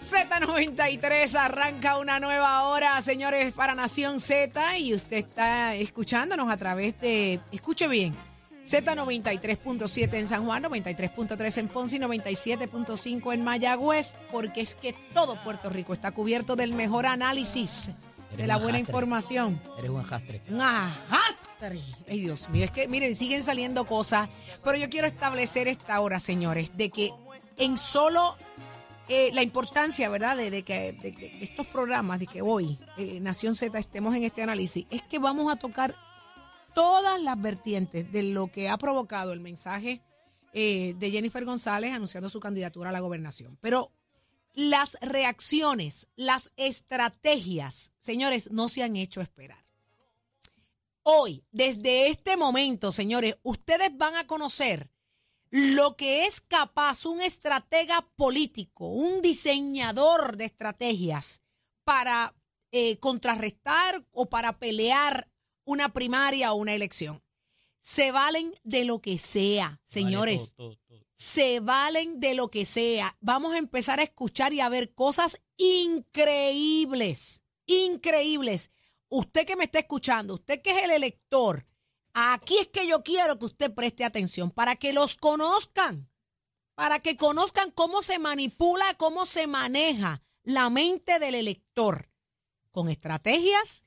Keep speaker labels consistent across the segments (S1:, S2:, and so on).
S1: Z93 arranca una nueva hora, señores, para Nación Z y usted está escuchándonos a través de, escuche bien, Z93.7 en San Juan, 93.3 en Ponce y 97.5 en Mayagüez, porque es que todo Puerto Rico está cubierto del mejor análisis, de la buena
S2: ajastre.
S1: información.
S2: Eres un jastre.
S1: Un ajastre. Ay, Dios mío, es que miren, siguen saliendo cosas, pero yo quiero establecer esta hora, señores, de que en solo eh, la importancia, ¿verdad?, de, que estos programas, de que hoy eh, Nación Z estemos en este análisis, es que vamos a tocar todas las vertientes de lo que ha provocado el mensaje eh, de Jennifer González anunciando su candidatura a la gobernación. Pero las reacciones, las estrategias, señores, no se han hecho esperar. Hoy, desde este momento, señores, ustedes van a conocer lo que es capaz un estratega político, un diseñador de estrategias para eh, contrarrestar o para pelear una primaria o una elección. Se valen de lo que sea, señores
S2: Vale, todo, todo, todo.
S1: se valen de lo que sea. Vamos a empezar a escuchar y a ver cosas increíbles, increíbles. Usted que me está escuchando, usted que es el elector, aquí es que yo quiero que usted preste atención para que los conozcan, para que conozcan cómo se manipula, cómo se maneja la mente del elector, con estrategias,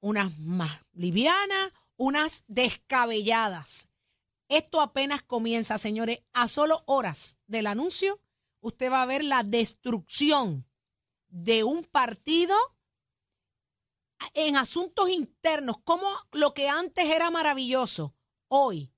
S1: unas más livianas, unas descabelladas. Esto apenas comienza, señores. A solo horas del anuncio, usted va a ver la destrucción de un partido en asuntos internos, como lo que antes era maravilloso, hoy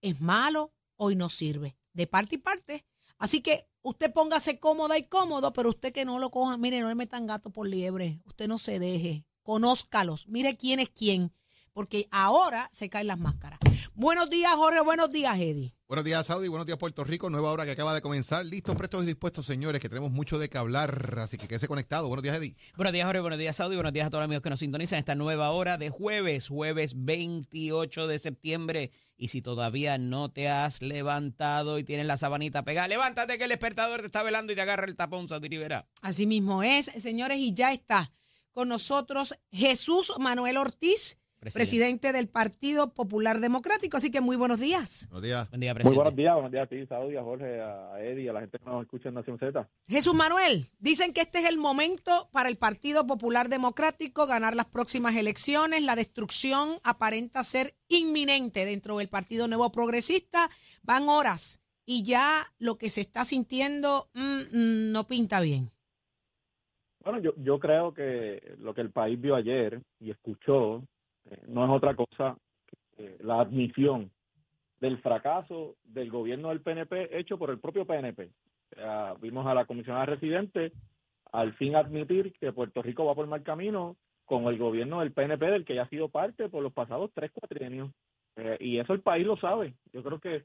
S1: es malo, hoy no sirve, de parte y parte. Así que usted póngase cómoda y cómodo, pero usted que no lo coja, mire, no le metan gato por liebre, usted no se deje, conózcalos, mire quién es quién, porque ahora se caen las máscaras. Buenos días, Jorge, buenos días, Eddie.
S3: Buenos días, Saudi. Buenos días, Puerto Rico. Nueva hora que acaba de comenzar. Listos, prestos y dispuestos, señores, que tenemos mucho de qué hablar. Así que quédese conectado. Buenos días, Eddie.
S2: Buenos días, Jorge. Buenos días, Saudi. Buenos días a todos los amigos que nos sintonizan en esta nueva hora de jueves, jueves 28 de septiembre. Y si todavía no te has levantado y tienes la sabanita pegada, levántate que el despertador te está velando y te agarra el tapón, Saudi Rivera.
S1: Así mismo es, señores, y ya está con nosotros Jesús Manuel Ortiz,
S2: Presidente.
S1: presidente del Partido Popular Democrático. Así que muy buenos días.
S3: Buenos días.
S2: Buen día,
S4: Muy
S2: presidente.
S4: buenos días, buenos días a ti, Saudi, a Jorge, a Eddie, a la gente que nos escucha en Nación Z.
S1: Jesús Manuel, dicen que este es el momento para el Partido Popular Democrático ganar las próximas elecciones. La destrucción aparenta ser inminente dentro del Partido Nuevo Progresista. Van horas y ya lo que se está sintiendo mm, mm, no pinta bien.
S4: Bueno, yo, yo creo que lo que el país vio ayer y escuchó eh, no es otra cosa que eh, la admisión del fracaso del gobierno del PNP hecho por el propio PNP. Sea, vimos a la comisionada residente al fin admitir que Puerto Rico va por mal camino con el gobierno del PNP del que ya ha sido parte por los pasados tres cuatrienios. Eh, y eso el país lo sabe. Yo creo que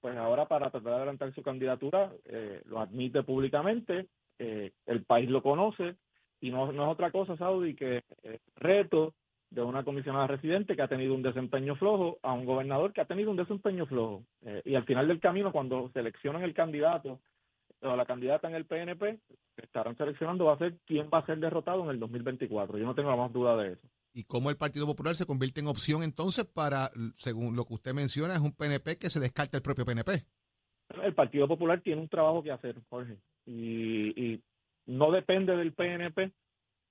S4: pues ahora para tratar de adelantar su candidatura eh, lo admite públicamente, el país lo conoce y no, no es otra cosa, Saudi, que eh, reto de una comisionada residente que ha tenido un desempeño flojo a un gobernador que ha tenido un desempeño flojo. Eh, y al final del camino, cuando seleccionan el candidato o la candidata en el PNP, estarán seleccionando va a ser quién va a ser derrotado en el 2024. Yo no tengo la más duda de eso.
S3: ¿Y cómo el Partido Popular se convierte en opción entonces para, según lo que usted menciona, es un PNP que se descarta el propio PNP?
S4: El Partido Popular tiene un trabajo que hacer, Jorge, y, y no depende del PNP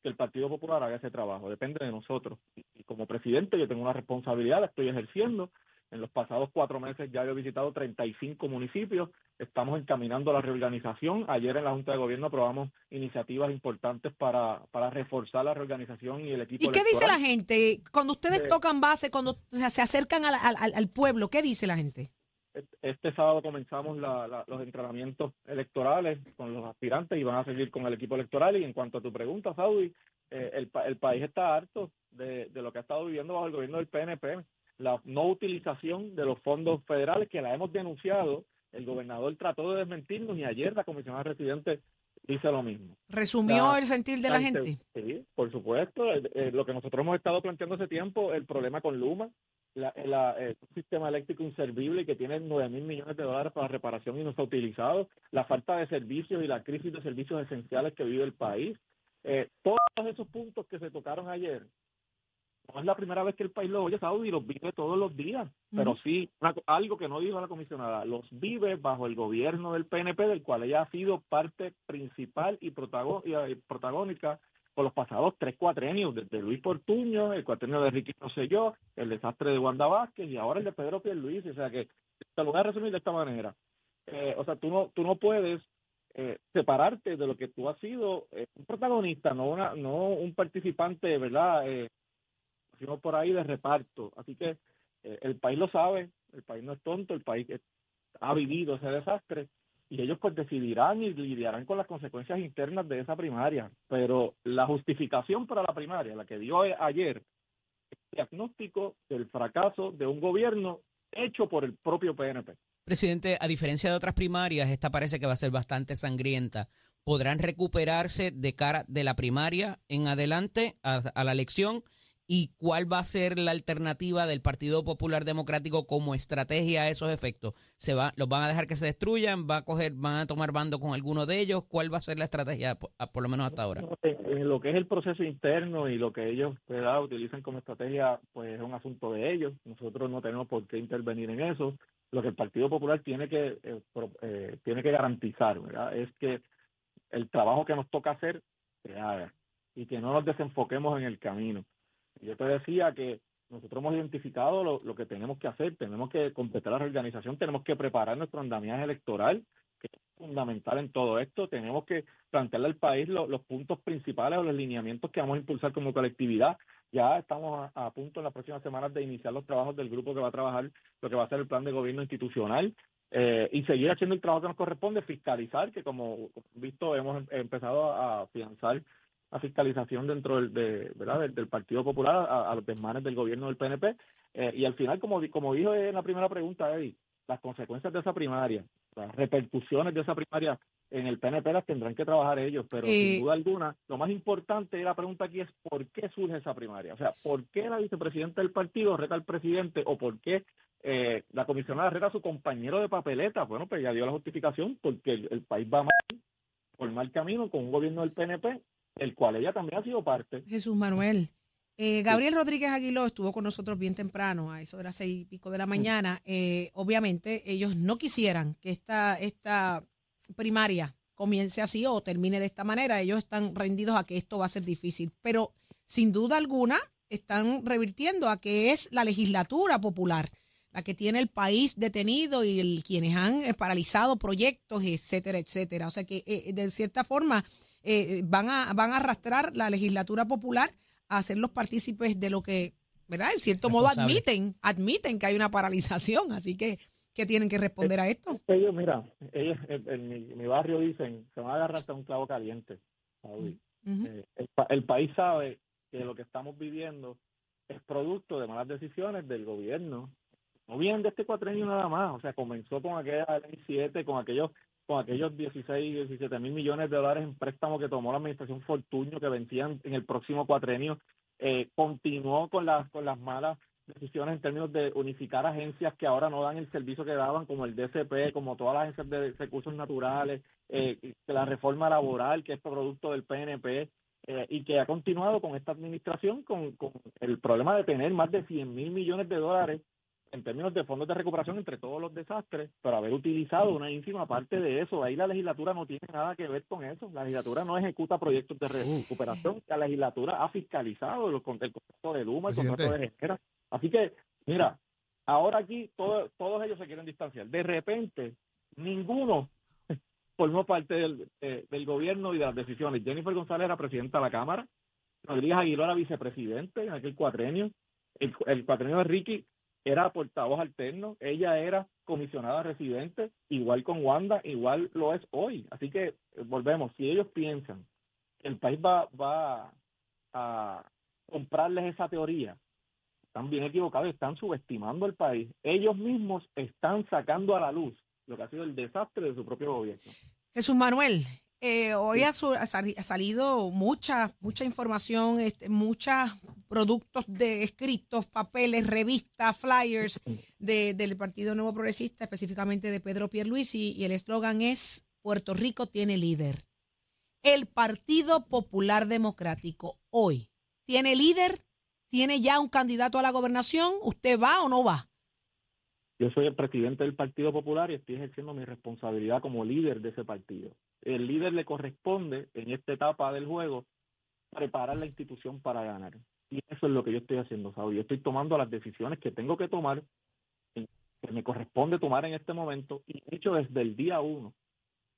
S4: que el Partido Popular haga ese trabajo, depende de nosotros. Y, y como presidente yo tengo una responsabilidad, la estoy ejerciendo, En los pasados cuatro meses ya he visitado 35 municipios. Estamos encaminando la reorganización. Ayer en la Junta de Gobierno aprobamos iniciativas importantes para, para reforzar la reorganización y el equipo.
S1: ¿Y qué dice la gente cuando ustedes
S4: Eh,
S1: tocan base, cuando se se acercan al- al pueblo? ¿Qué dice la gente?
S4: Este sábado comenzamos la- la- los entrenamientos electorales con los aspirantes y van a seguir con el equipo electoral. Y en cuanto a tu pregunta, Saudi, eh, el, el país está harto de, de lo que ha estado viviendo bajo el gobierno del PNP, la no utilización de los fondos federales que la hemos denunciado. El gobernador trató de desmentirnos y ayer la comisionada residente dice lo mismo.
S1: ¿Resumió
S4: La-
S1: el sentir de la gente?
S4: Sí, por supuesto. Eh, eh, lo que nosotros hemos estado planteando hace tiempo, el problema con Luma, la, la- eh, un sistema eléctrico inservible que tiene 9 mil millones de dólares para reparación y no está utilizado, la falta de servicios y la crisis de servicios esenciales que vive el país. Eh, todos esos puntos que se tocaron ayer, no es la primera vez que el país lo oye, Saudi, los vive todos los días, pero sí, una algo que no dijo la comisionada, los vive bajo el gobierno del PNP, del cual ella ha sido parte principal y, protago- y, eh, protagónica por los pasados tres cuatrenios, desde Luis Portuño, el cuatrenio de Ricky Rosselló, el desastre de Wanda Vázquez y ahora el de Pedro Pierluisi, o sea que te lo voy a resumir de esta manera. Eh, o sea, tú no, tú no puedes eh, separarte de lo que tú has sido eh, un protagonista, no una, no un participante, ¿verdad? Eh, sino por ahí de reparto. Así que el país lo sabe, el país no es tonto, el país ha vivido ese desastre y ellos pues decidirán y lidiarán con las consecuencias internas de esa primaria. Pero la justificación para la primaria, la que dio ayer, es diagnóstico del fracaso de un gobierno hecho por el propio PNP.
S2: Presidente, a diferencia de otras primarias, esta parece que va a ser bastante sangrienta. ¿Podrán recuperarse de cara de la primaria en adelante a la elección? ¿Y cuál va a ser la alternativa del Partido Popular Democrático como estrategia a esos efectos? ¿Se va, ¿Los van a dejar que se destruyan? ¿Va a coger, ¿Van a tomar bando con alguno de ellos? ¿Cuál va a ser la estrategia, por, lo menos hasta ahora?
S4: En, en lo que es el proceso interno y lo que ellos utilizan como estrategia, pues es un asunto de ellos. Nosotros no tenemos por qué intervenir en eso. Lo que el Partido Popular tiene que eh, pro- eh, tiene que garantizar, ¿verdad? Es que el trabajo que nos toca hacer se haga y que no nos desenfoquemos en el camino. Yo te decía que nosotros hemos identificado lo, que tenemos que hacer, tenemos que completar la reorganización, tenemos que preparar nuestro andamiaje electoral, que es fundamental en todo esto, tenemos que plantearle al país lo- los puntos principales o los lineamientos que vamos a impulsar como colectividad. Ya estamos a, a punto en las próximas semanas de iniciar los trabajos del grupo que va a trabajar lo que va a ser el plan de gobierno institucional eh, y seguir haciendo el trabajo que nos corresponde, fiscalizar, que como visto hemos em- empezado a afianzar la fiscalización dentro del, de, ¿verdad? del, del Partido Popular a, a los desmanes del gobierno del PNP. Eh, y al final, como, como dijo en la primera pregunta, Eddie, las consecuencias de esa primaria, las repercusiones de esa primaria en el PNP las tendrán que trabajar ellos, pero sin duda alguna, lo más importante de la pregunta aquí es por qué surge esa primaria. O sea, ¿por qué la vicepresidenta del partido reta al presidente o por qué eh, la comisionada reta a su compañero de papeleta? Bueno, pues ya dio la justificación porque el, el país va mal, por mal camino con un gobierno del PNP, el cual ella también ha sido parte.
S1: Jesús Manuel. Eh, Gabriel Rodríguez Aguiló estuvo con nosotros bien temprano, a eso de las seis y pico de la mañana. Eh, obviamente, ellos no quisieran que esta, esta primaria comience así o termine de esta manera. Ellos están rendidos a que esto va a ser difícil, pero sin duda alguna están revirtiendo a que es la legislatura popular la que tiene el país detenido y el, quienes han eh, paralizado proyectos, etcétera, etcétera. O sea que eh, de cierta forma eh, van, a, van a arrastrar la legislatura popular a ser los partícipes de lo que, ¿verdad? En cierto modo admiten, admiten que hay una paralización, así que, ¿qué tienen que responder a esto?
S4: Ellos, mira, ellos en, en mi, mi barrio dicen, se van a agarrar hasta un clavo caliente. Saudi. Eh, el, pa- el país sabe que lo que estamos viviendo es producto de malas decisiones del gobierno. No vienen de este cuatrenio nada más, o sea, comenzó con aquella ley 7, con aquellos con aquellos 16, 17 mil millones de dólares en préstamo que tomó la administración Fortuño que vencían en el próximo cuatrenio, eh, continuó con las con las malas decisiones en términos de unificar agencias que ahora no dan el servicio que daban, como el DCP, como todas las agencias de recursos naturales, eh, la reforma laboral, que es producto del PNP, eh, y que ha continuado con esta administración con, con el problema de tener más de 100 mil millones de dólares en términos de fondos de recuperación entre todos los desastres, pero haber utilizado una ínfima parte de eso. Ahí la legislatura no tiene nada que ver con eso. La legislatura no ejecuta proyectos de recuperación. La legislatura ha fiscalizado el contrato de Luma, el
S3: Presidente.
S4: contrato de Genera. Así que, mira, Ahora aquí todo- todos ellos se quieren distanciar. De repente, ninguno formó parte del, eh, del gobierno y de las decisiones. Jennifer González era presidenta de la Cámara, Rodríguez Aguiló era vicepresidente en aquel cuatrenio, el, el cuatrenio de Ricky era portavoz alterno, ella era comisionada residente, igual con Wanda, igual lo es hoy. Así que eh, volvemos, si ellos piensan que el país va, a comprarles esa teoría, están bien equivocados, están subestimando el país. Ellos mismos están sacando a la luz lo que ha sido el desastre de su propio gobierno.
S1: Jesús Manuel, eh, hoy ha, su- ha sali- ha salido mucha, mucha información, este, muchos productos de escritos, papeles, revistas, flyers de- del Partido Nuevo Progresista, específicamente de Pedro Pierluisi, y el eslogan es Puerto Rico tiene líder. El Partido Popular Democrático hoy tiene líder, tiene ya un candidato a la gobernación, ¿usted va o no va?
S4: Yo soy el presidente del Partido Popular y estoy ejerciendo mi responsabilidad como líder de ese partido. El líder le corresponde en esta etapa del juego preparar la institución para ganar. Y eso es lo que yo estoy haciendo, Saúl. Yo estoy tomando las decisiones que tengo que tomar, que me corresponde tomar en este momento, y he dicho desde el día uno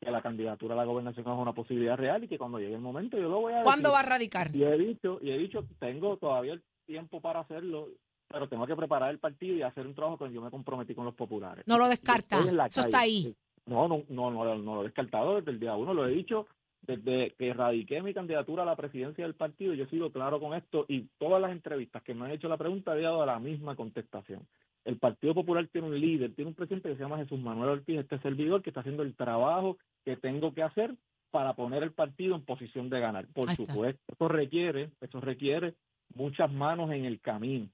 S4: que la candidatura a la gobernación es una posibilidad real y que cuando llegue el momento yo lo voy a
S1: ¿Cuándo
S4: decir.
S1: va a radicar?
S4: Y he dicho, y he dicho, tengo todavía el tiempo para hacerlo, pero tengo que preparar el partido y hacer un trabajo que yo me comprometí con los populares.
S1: No lo descarta. Eso está ahí.
S4: No, no, no, no, no lo he descartado desde el día uno, lo he dicho desde que radiqué mi candidatura a la presidencia del partido, yo he sido claro con esto y todas las entrevistas que me han hecho la pregunta he dado la misma contestación. El Partido Popular tiene un líder, tiene un presidente que se llama Jesús Manuel Ortiz, este servidor que está haciendo el trabajo que tengo que hacer para poner el partido en posición de ganar. Por supuesto, eso requiere, eso requiere muchas manos en el camino.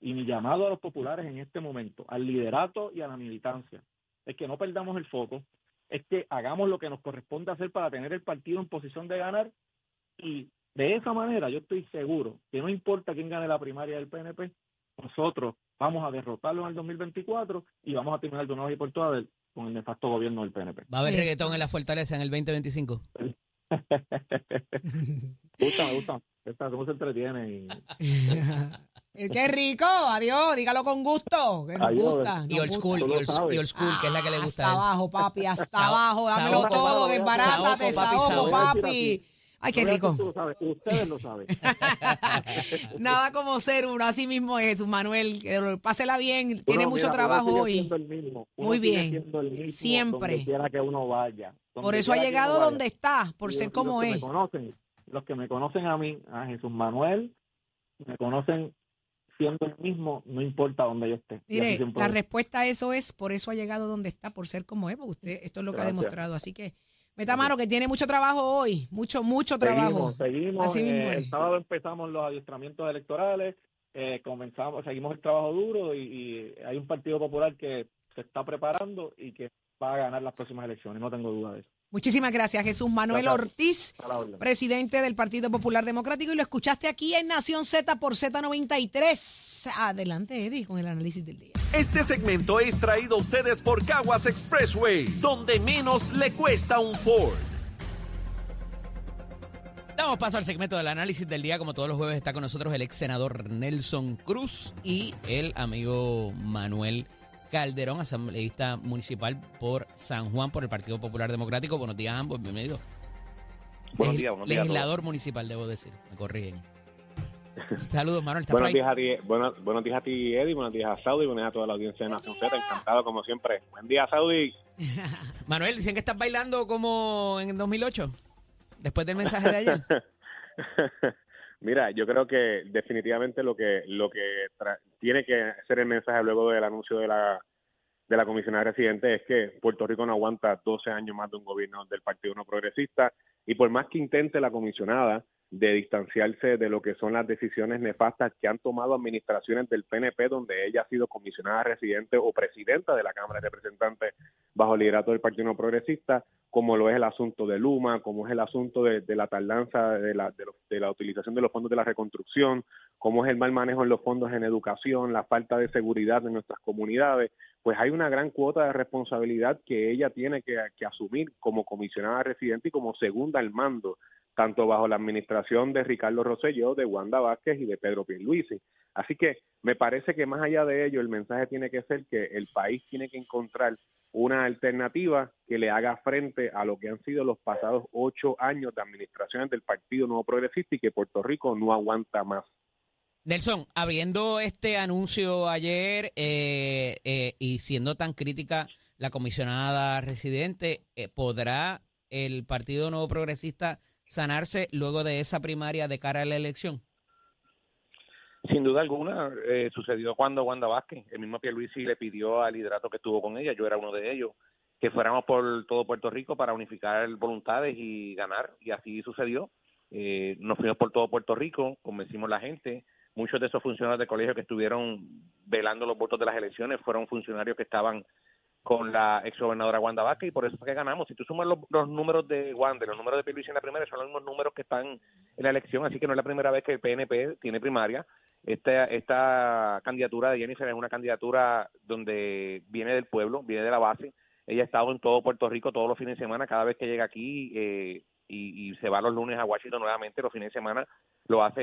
S4: Y mi llamado a los populares en este momento, al liderato y a la militancia, es que no perdamos el foco, es que hagamos lo que nos corresponde hacer para tener el partido en posición de ganar y de esa manera yo estoy seguro que no importa quién gane la primaria del PNP, nosotros vamos a derrotarlo en el 2024 y vamos a terminar de una vez y por todas del- con el nefasto gobierno del PNP.
S2: ¿Va a haber reggaetón en la fortaleza en el 2025?
S4: Me gusta, me gusta. Esta, ¿Cómo se entretiene? Y,
S1: ¡Qué rico! Adiós, dígalo con gusto. Que nos
S4: Adiós.
S1: gusta.
S2: Y old
S1: gusta.
S2: school, y old,
S4: sabes.
S2: y old school, que es la que le gusta
S1: Hasta
S2: a él.
S1: abajo, papi, hasta abajo. Dámelo
S2: saoco,
S1: todo,
S4: papi,
S1: desbarátate,
S2: saoco, papi,
S1: saoco,
S2: saoco.
S1: papi. Ay, qué rico.
S4: que tú lo sabes, ustedes lo saben.
S1: Nada como ser uno, así mismo es, Jesús Manuel. que Pásela bien, tiene
S4: Uno,
S1: mucho
S4: mira, uno
S1: trabajo
S4: sigue
S1: hoy.
S4: siendo el mismo. Uno
S1: Muy
S4: sigue
S1: bien.
S4: siendo el mismo
S1: Siempre.
S4: Donde quiera que uno vaya.
S1: Por
S4: Donde
S1: eso ha
S4: quiera que
S1: llegado
S4: uno vaya.
S1: donde está, por
S4: Y
S1: ser
S4: los-
S1: como
S4: los que
S1: es.
S4: Me conocen, los que me conocen a mí, a Jesús Manuel, me conocen siendo el mismo, no importa donde yo esté.
S1: Mire,
S4: siempre
S1: la
S4: es.
S1: respuesta a eso es, por eso ha llegado donde está, por ser como es, porque usted, esto es lo que ha demostrado. Así que, meta mano, que tiene mucho trabajo hoy, mucho, mucho trabajo.
S4: Seguimos, seguimos.
S1: Así mismo
S4: eh, el sábado empezamos los adiestramientos electorales, eh, comenzamos, seguimos el trabajo duro y, y hay un partido popular que se está preparando y que va a ganar las próximas elecciones, no tengo duda de eso.
S1: Muchísimas gracias, Jesús Manuel
S4: Gracias.
S1: Ortiz, presidente del Partido Popular Democrático, y lo escuchaste aquí en Nación Z por Z93. Adelante, Eddie, con el análisis del día.
S5: Este segmento es traído a ustedes por Caguas Expressway, donde menos le cuesta un Ford.
S2: Damos paso al segmento del análisis del día. Como todos los jueves está con nosotros el ex senador Nelson Cruz y el amigo Manuel Calderón, asambleísta municipal por San Juan por el Partido Popular Democrático. Buenos días a ambos, bienvenidos.
S6: Buenos días, buenos días.
S2: Legislador municipal, debo decir. Me corrigen. Saludos, Manuel. ¿estás por
S6: Buenos días, a ti, buenos, buenos días a ti, Eddie, buenos días a Saudi, buenos días a toda la audiencia de Nación Z, encantado como siempre. Buen día, Saudi.
S2: Manuel, dicen que estás bailando como en 2008, después del mensaje de ayer.
S6: Mira, yo creo que definitivamente lo que lo que tiene que ser el mensaje luego del anuncio de la de la comisionada residente es que Puerto Rico no aguanta 12 años más de un gobierno del Partido No Progresista y por más que intente la comisionada de distanciarse de lo que son las decisiones nefastas que han tomado administraciones del PNP donde ella ha sido comisionada residente o presidenta de la Cámara de Representantes bajo el liderato del Partido No Progresista, como lo es el asunto de Luma, como es el asunto de, la tardanza de la, de, de la utilización de los fondos de la reconstrucción, como es el mal manejo en los fondos en educación, la falta de seguridad en nuestras comunidades, pues hay una gran cuota de responsabilidad que ella tiene que, que asumir como comisionada residente y como segunda al mando, tanto bajo la administración de Ricardo Rosselló, de Wanda Vázquez y de Pedro Pierluisi. Así que me parece que más allá de ello, el mensaje tiene que ser que el país tiene que encontrar una alternativa que le haga frente a lo que han sido los pasados ocho años de administraciones del Partido Nuevo Progresista y que Puerto Rico no aguanta más.
S2: Nelson, habiendo este anuncio ayer eh, eh, y siendo tan crítica la comisionada residente, eh, ¿podrá el Partido Nuevo Progresista sanarse luego de esa primaria de cara a la elección?
S7: Sin duda alguna, eh, sucedió cuando Wanda Vázquez, el mismo Pierluisi le pidió al liderato que estuvo con ella, yo era uno de ellos, que fuéramos por todo Puerto Rico para unificar voluntades y ganar, y así sucedió. Eh, nos fuimos por todo Puerto Rico, convencimos a la gente, muchos de esos funcionarios de colegio que estuvieron velando los votos de las elecciones fueron funcionarios que estaban con la exgobernadora Wanda Vázquez y por eso fue que ganamos. Si tú sumas los, los números de Wanda, los números de Pierluisi en la primera, son los mismos números que están en la elección, así que no es la primera vez que el PNP tiene primaria. Esta, esta candidatura de Jennifer es una candidatura donde viene del pueblo, viene de la base. Ella ha estado en todo Puerto Rico todos los fines de semana, cada vez que llega aquí eh, y, se va los lunes a Washington nuevamente, los fines de semana lo hace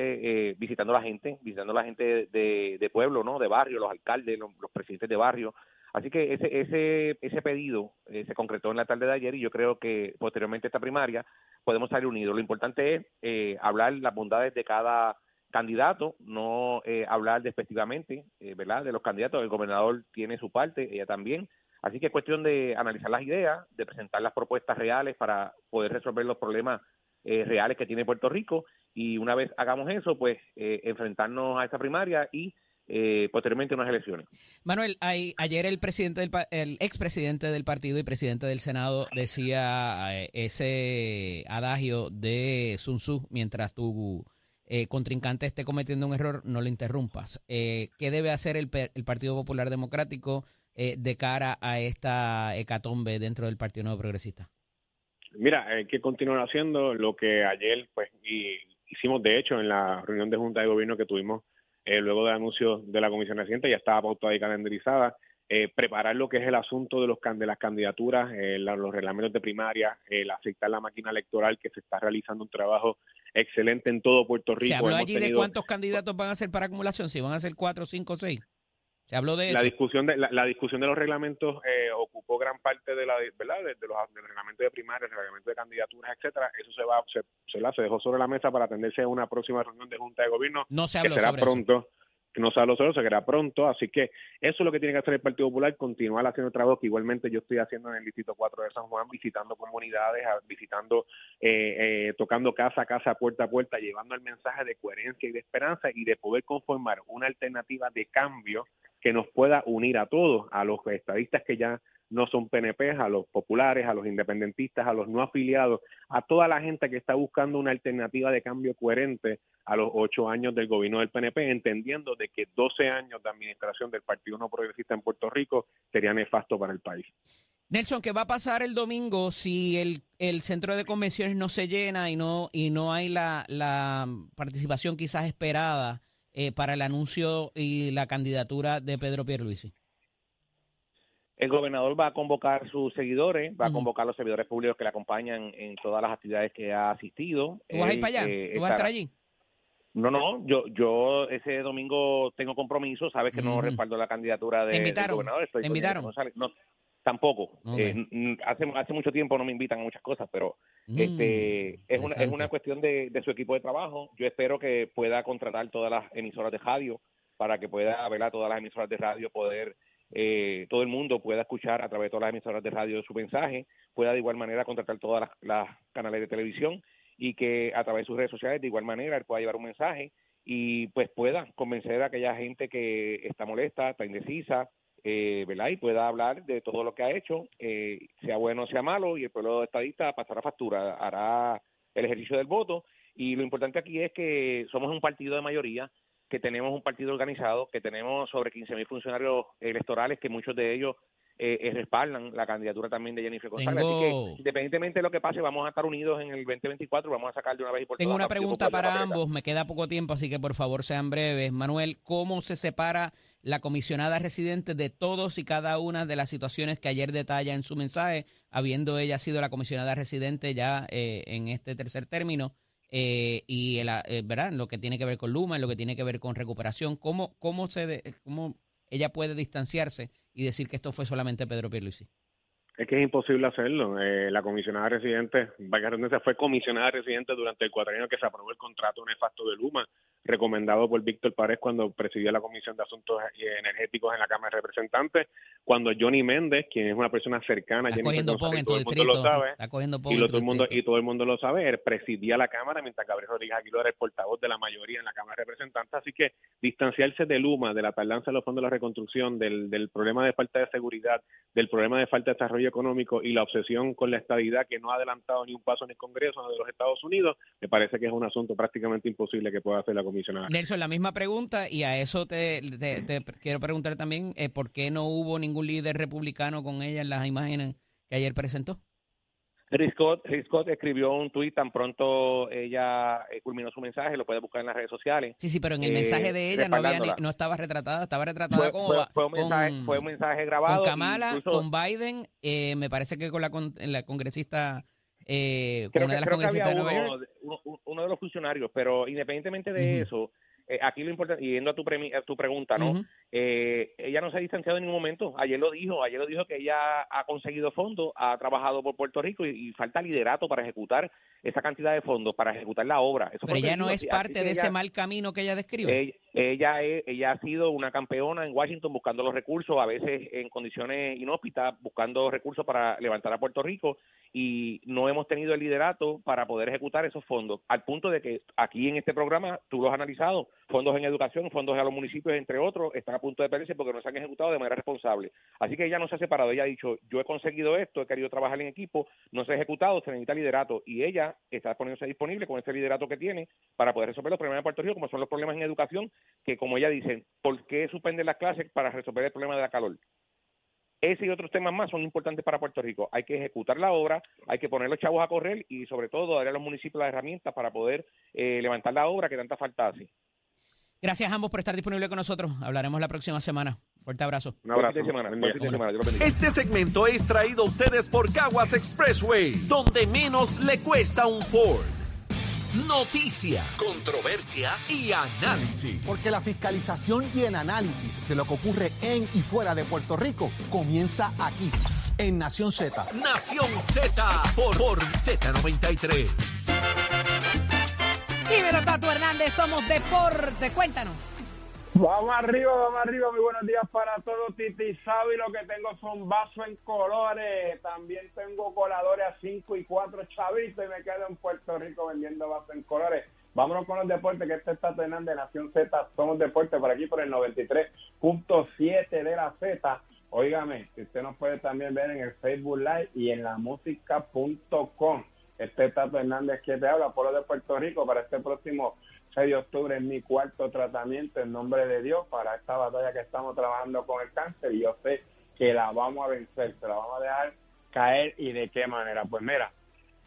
S7: eh, visitando a la gente, visitando a la gente de, pueblo, ¿no? De barrio, los alcaldes, los presidentes de barrio. Así que ese ese ese pedido eh, se concretó en la tarde de ayer y yo creo que posteriormente a esta primaria podemos salir unidos. Lo importante es eh, hablar las bondades de cada candidato, no eh, hablar despectivamente, eh, ¿verdad? De los candidatos. El gobernador tiene su parte, ella también. Así que es cuestión de analizar las ideas, de presentar las propuestas reales para poder resolver los problemas eh, reales que tiene Puerto Rico y una vez hagamos eso, pues eh, enfrentarnos a esta primaria y eh, posteriormente unas elecciones.
S2: Manuel, hay- ayer el presidente del el expresidente del partido y presidente del Senado decía eh, ese adagio de Sun Tzu mientras tu eh, contrincante esté cometiendo un error, no lo interrumpas. Eh, ¿Qué debe hacer el, el Partido Popular Democrático eh, de cara a esta hecatombe dentro del Partido Nuevo Progresista?
S6: Mira, hay que continuar haciendo lo que ayer pues y hicimos de hecho en la reunión de Junta de Gobierno que tuvimos eh, luego del anuncio de la Comisión Reciente, ya estaba pautada y calendarizada, eh, preparar lo que es el asunto de los de las candidaturas, eh, la- los reglamentos de primaria, el aceitar la máquina electoral, que se está realizando un trabajo excelente en todo Puerto Rico.
S2: ¿Se habló
S6: Hemos
S2: allí de cuántos candidatos van a ser para acumulación? Si van a ser cuatro, cinco, seis. ¿Se habló de eso?
S6: la discusión de la, la discusión de los reglamentos eh, ocupó gran parte de la verdad de, de los del reglamento de primaria del reglamento de candidaturas etcétera eso se va se, se, la- se dejó sobre la mesa para atenderse a una próxima reunión de junta de gobierno
S2: No se
S6: que
S2: habló
S6: será
S2: sobre eso.
S6: pronto que no se habló sobre eso, se será pronto así que eso es lo que tiene que hacer el Partido Popular continuar haciendo el trabajo que igualmente yo estoy haciendo en el distrito 4 de San Juan visitando comunidades visitando eh, eh, tocando casa a casa puerta a puerta llevando el mensaje de coherencia y de esperanza y de poder conformar una alternativa de cambio que nos pueda unir a todos, a los estadistas que ya no son PNP, a los populares, a los independentistas, a los no afiliados, a toda la gente que está buscando una alternativa de cambio coherente a los ocho años del gobierno del PNP, entendiendo de que 12 años de administración del Partido No Progresista en Puerto Rico sería nefasto para el país.
S2: Nelson, ¿qué va a pasar el domingo si el, centro de convenciones no se llena y no, y no hay la participación quizás esperada eh, para el anuncio y la candidatura de Pedro Pierluisi?
S7: El gobernador va a convocar sus seguidores, va a
S2: Ujú.
S7: convocar a los servidores públicos que le acompañan en todas las actividades que ha asistido.
S2: ¿Tú vas a ir
S7: Él,
S2: para allá?
S7: eh,
S2: ¿Tú vas a estar allí?
S7: No, no, yo yo ese domingo tengo compromiso, sabes que no
S2: Ujú.
S7: respaldo la candidatura de,
S2: ¿Te
S7: del
S2: invitaron?
S7: gobernador. Estoy
S2: ¿Te invitaron?
S7: No, tampoco.
S2: Ok.
S7: Eh, hace, hace mucho tiempo no me invitan a muchas cosas, pero
S2: Mm,
S7: este es una, es una cuestión de, de su equipo de trabajo. Yo espero que pueda contratar todas las emisoras de radio para que pueda ver a todas las emisoras de radio poder eh, todo el mundo pueda escuchar a través de todas las emisoras de radio su mensaje, pueda de igual manera contratar todas las, las canales de televisión y que a través de sus redes sociales de igual manera él pueda llevar un mensaje y pues pueda convencer a aquella gente que está molesta, está indecisa, eh, ¿verdad? Y pueda hablar de todo lo que ha hecho, eh, sea bueno o sea malo, y el pueblo estadista pasará factura, hará el ejercicio del voto. Y lo importante aquí es que somos un partido de mayoría, que tenemos un partido organizado, que tenemos sobre 15.000 funcionarios electorales, que muchos de ellos eh, eh, respaldan la candidatura también de Jennifer González. Así
S2: Tengo-
S7: que, independientemente de lo que pase, vamos a estar unidos en el 2024 y vamos a sacar de una vez y por
S2: Tengo
S7: todas
S2: una
S7: al Partido
S2: pregunta para ambos, me queda poco tiempo, así que por favor sean breves. Manuel, ¿cómo se separa la comisionada residente de todos y cada una de las situaciones que ayer detalla en su mensaje, habiendo ella sido la comisionada residente ya eh, en este tercer término? eh, y el, eh, ¿verdad? Lo que tiene que ver con Luma, lo que tiene que ver con recuperación, ¿cómo, cómo, se de- cómo ella puede distanciarse y decir que esto fue solamente Pedro Pierluisi?
S6: Es que es imposible hacerlo. Eh, la comisionada residente, redundancia, fue comisionada residente durante el cuatrienio que se aprobó el contrato nefasto de Luma, recomendado por Víctor Párez cuando presidía la Comisión de Asuntos Energéticos en la Cámara de Representantes, cuando Johnny Méndez, quien es una persona cercana a Jennifer González, todo el mundo lo sabe, y, lo- todo el mundo, y todo el mundo lo sabe, él presidía la Cámara mientras Gabriel Rodríguez Aguiló era el portavoz de la mayoría en la Cámara de Representantes, así que distanciarse de Luma, de la tardanza de los fondos de la reconstrucción, del, del problema de falta de seguridad, del problema de falta de desarrollo económico y la obsesión con la estabilidad que no ha adelantado ni un paso en el Congreso de los Estados Unidos, me parece que es un asunto prácticamente imposible que pueda hacer la comisionada.
S2: Nelson, la misma pregunta y a eso te, te- te quiero preguntar también eh, por qué no hubo ningún líder republicano con ella en las imágenes que ayer presentó.
S7: Rick Scott, Rick Scott escribió un tuit tan pronto ella eh, culminó su mensaje, lo puede buscar en las redes sociales.
S2: Sí, sí, pero en el
S7: Eh,
S2: mensaje de ella no, había ni- no estaba retratada, estaba retratada
S7: Fue,
S2: como
S7: fue-
S2: va-
S7: fue un mensaje,
S2: con,
S7: fue un mensaje grabado.
S2: con Kamala,
S7: incluso-
S2: con Biden, eh, me parece que con la, con, la congresista, eh,
S7: creo
S2: una
S7: que,
S2: de las
S7: creo que había
S2: de Nueva
S7: uno,
S2: York.
S7: de- uno, uno de los funcionarios, pero independientemente de
S2: Ujú.
S7: eso, eh, aquí lo importante, y yendo a tu, premi- a tu pregunta, ¿no? Eh, ella no se ha distanciado en ningún momento. Ayer lo dijo, ayer lo dijo que ella ha conseguido fondos, ha trabajado por Puerto Rico y, y falta liderato para ejecutar esa cantidad de fondos, para ejecutar la obra. Eso
S2: Pero ella no es parte de ese mal camino que ella describe.
S7: ella, ella, es- ella ha sido una campeona en Washington buscando los recursos, a veces en condiciones inhóspitas, buscando recursos para levantar a Puerto Rico y no hemos tenido el liderato para poder ejecutar esos fondos, al punto de que aquí en este programa, tú lo has analizado, fondos en educación, fondos a los municipios, entre otros, están a punto de perderse porque no se han ejecutado de manera responsable. Así que ella no se ha separado, ella ha dicho, yo he conseguido esto, he querido trabajar en equipo, no se ha ejecutado, se necesita liderato y ella está poniéndose disponible con ese liderato que tiene para poder resolver los problemas de Puerto Rico, como son los problemas en educación, que como ella dice, ¿por qué suspender las clases para resolver el problema de la calor? Ese y otros temas más son importantes para Puerto Rico. Hay que ejecutar la obra, hay que poner los chavos a correr y sobre todo darle a los municipios las herramientas para poder eh, levantar la obra que tanta falta hace.
S2: Gracias a ambos por estar disponibles con nosotros. Hablaremos la próxima semana. Fuerte abrazo.
S6: Un abrazo.
S7: Buen semana,
S6: Buen
S7: fin de semana.
S5: Este segmento es traído a ustedes por Caguas Expressway, donde menos le cuesta un Ford. Noticias, controversias y análisis.
S8: Porque la fiscalización y el análisis de lo que ocurre en y fuera de Puerto Rico comienza aquí, en Nación Z.
S5: Nación Z por, por Z93.
S1: Tato Hernández, somos deporte. Cuéntanos.
S9: Vamos arriba, vamos arriba. Muy buenos días para todos. Titi Sabi, lo que tengo son vasos en colores. También tengo coladores a 5 y 4 chavitos y me quedo en Puerto Rico vendiendo vasos en colores. Vámonos con los deportes, que este está Hernández de Nación Z. Somos deportes por aquí por el 93.7 de la Z. Óigame, usted nos puede también ver en el Facebook Live y en la música.com. Este es Tato que te habla, Pueblo de Puerto Rico, para este próximo 6 de octubre es mi cuarto tratamiento en nombre de Dios para esta batalla que estamos trabajando con el cáncer y yo sé que la vamos a vencer, se la vamos a dejar caer y de qué manera. Pues mira,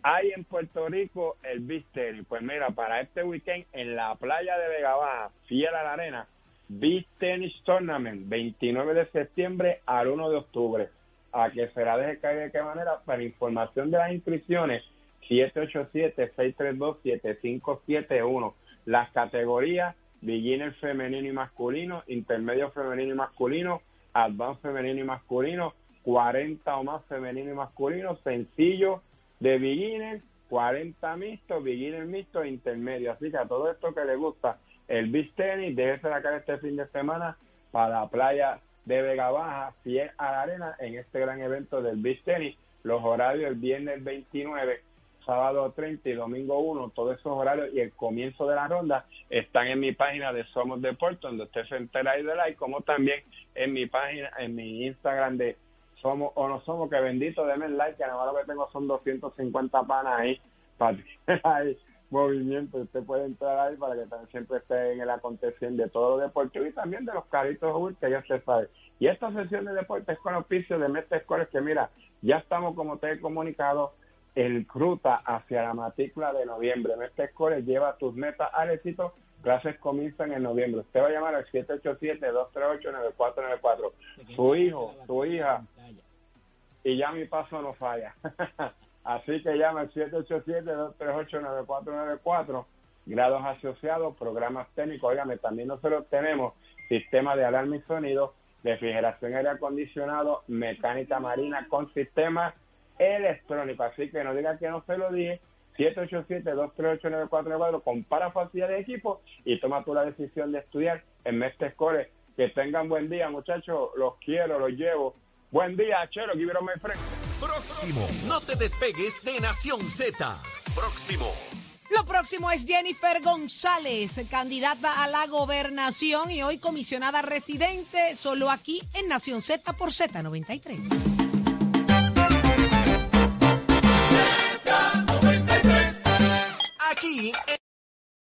S9: hay en Puerto Rico el Tennis. Pues mira, para este weekend en la playa de Vega fiel a la arena, Beach Tennis Tournament, 29 de septiembre al 1 de octubre. A que se la deje caer de qué manera. Para información de las inscripciones, 787-632-7571. Las categorías, beginner femenino y masculino, intermedio femenino y masculino, advanced femenino y masculino, 40 o más femenino y masculino, sencillo de beginner, 40 mixto, beginner mixto e intermedio. Así que a todo esto que le gusta el beach tenis, déjese la cara este fin de semana para la playa de Vega Baja, fiel a la arena, en este gran evento del beach tenis. Los horarios el viernes 29, sábado 30 y domingo 1, todos esos horarios y el comienzo de la ronda están en mi página de Somos Deportes, donde usted se entera ahí de like, como también en mi página, en mi Instagram de Somos o No Somos, que bendito, denme like, que nada lo que tengo son 250 panas ahí, para hay movimiento, usted puede entrar ahí para que también siempre esté en el acontecer de todo lo deportivo y también de los carritos que ya se sabe. Y esta sesión de deportes con auspicio de Mestre Escoles, que mira, ya estamos, como te he comunicado, en ruta hacia la matrícula de noviembre. Mestre Escoles lleva tus metas al éxito. Clases comienzan en noviembre. Usted va a llamar al 787-238-9494. Su hijo, su hija, y ya mi paso no falla. Así que llama al 787-238-9494. Grados asociados, programas técnicos. Óigame, también nosotros tenemos sistema de alarma y sonido, refrigeración aire acondicionado, mecánica marina con sistema electrónico. Así que no diga que no se lo dije. 787-238-9494. Compara facilidad de equipo y toma tú la decisión de estudiar en Mestre Score. Que tengan buen día, muchachos. Los quiero, los llevo. Buen día, Chero. Give it on my friend.
S5: Próximo. No te despegues de Nación Z. Próximo.
S1: Lo próximo es Jennifer González, candidata a la gobernación y hoy comisionada residente, solo aquí en Nación Z por Z93.